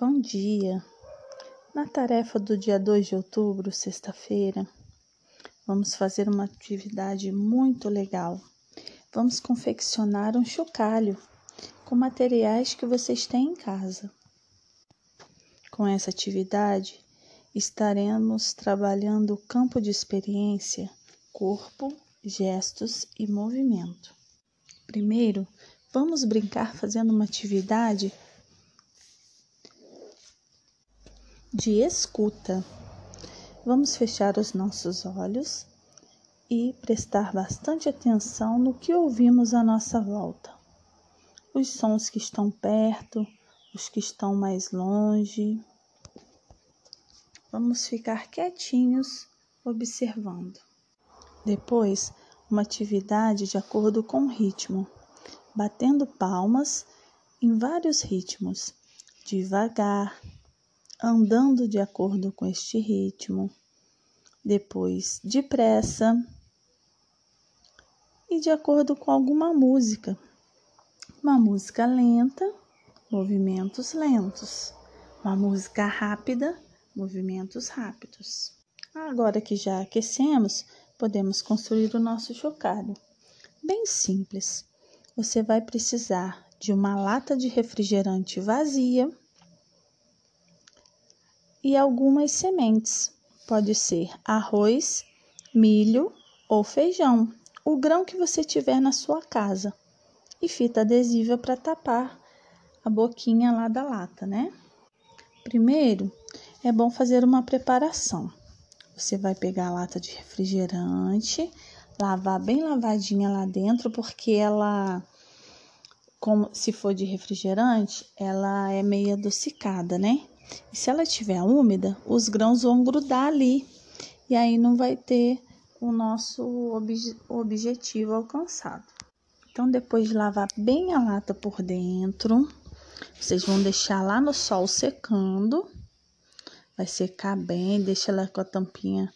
Bom dia! Na tarefa do dia 2 de outubro, sexta-feira, vamos fazer uma atividade muito legal. Vamos confeccionar um chocalho com materiais que vocês têm em casa. Com essa atividade, estaremos trabalhando o campo de experiência, corpo, gestos e movimento. Primeiro, vamos brincar fazendo uma atividade de escuta. Vamos fechar os nossos olhos e prestar bastante atenção no que ouvimos à nossa volta. Os sons que estão perto, os que estão mais longe. Vamos ficar quietinhos observando. Depois, uma atividade de acordo com o ritmo, batendo palmas em vários ritmos, devagar, andando de acordo com este ritmo, depois depressa e de acordo com alguma música. Uma música lenta, movimentos lentos. Uma música rápida, movimentos rápidos. Agora que já aquecemos, podemos construir o nosso chocalho. Bem simples. Você vai precisar de uma lata de refrigerante vazia e algumas sementes. Pode ser arroz, milho ou feijão, o grão que você tiver na sua casa. E fita adesiva para tapar a boquinha lá da lata, né? Primeiro, é bom fazer uma preparação. Você vai pegar a lata de refrigerante, lavar bem lavadinha lá dentro, porque ela, como se for de refrigerante, ela é meio adocicada, né? E se ela estiver úmida, os grãos vão grudar ali e aí não vai ter o nosso obje objetivo alcançado. Então, depois de lavar bem a lata por dentro, vocês vão deixar lá no sol secando. Vai secar bem, deixa ela com a tampinha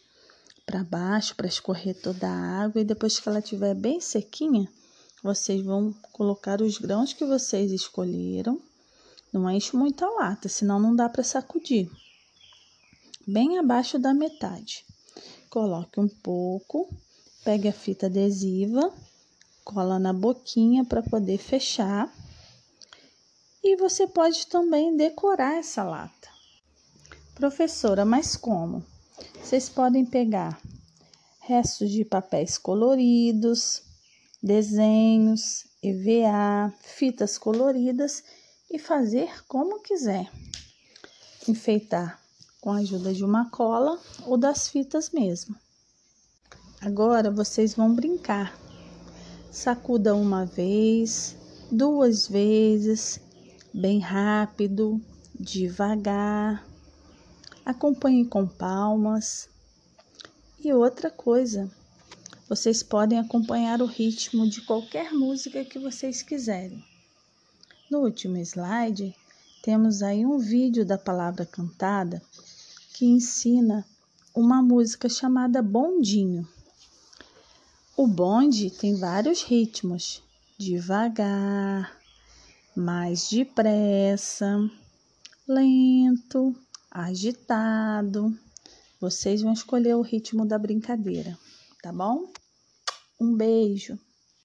para baixo para escorrer toda a água e depois que ela estiver bem sequinha, vocês vão colocar os grãos que vocês escolheram não enche muito a lata, senão não dá para sacudir. Bem abaixo da metade. Coloque um pouco, pegue a fita adesiva, cola na boquinha para poder fechar. E você pode também decorar essa lata. Professora, mas como? Vocês podem pegar restos de papéis coloridos, desenhos, EVA, fitas coloridas e fazer como quiser. Enfeitar com a ajuda de uma cola ou das fitas mesmo. Agora vocês vão brincar. Sacuda uma vez, duas vezes, bem rápido, devagar. Acompanhe com palmas. E outra coisa, vocês podem acompanhar o ritmo de qualquer música que vocês quiserem. No último slide, temos aí um vídeo da palavra cantada que ensina uma música chamada Bondinho. O bonde tem vários ritmos: devagar, mais depressa, lento, agitado. Vocês vão escolher o ritmo da brincadeira, tá bom? Um beijo.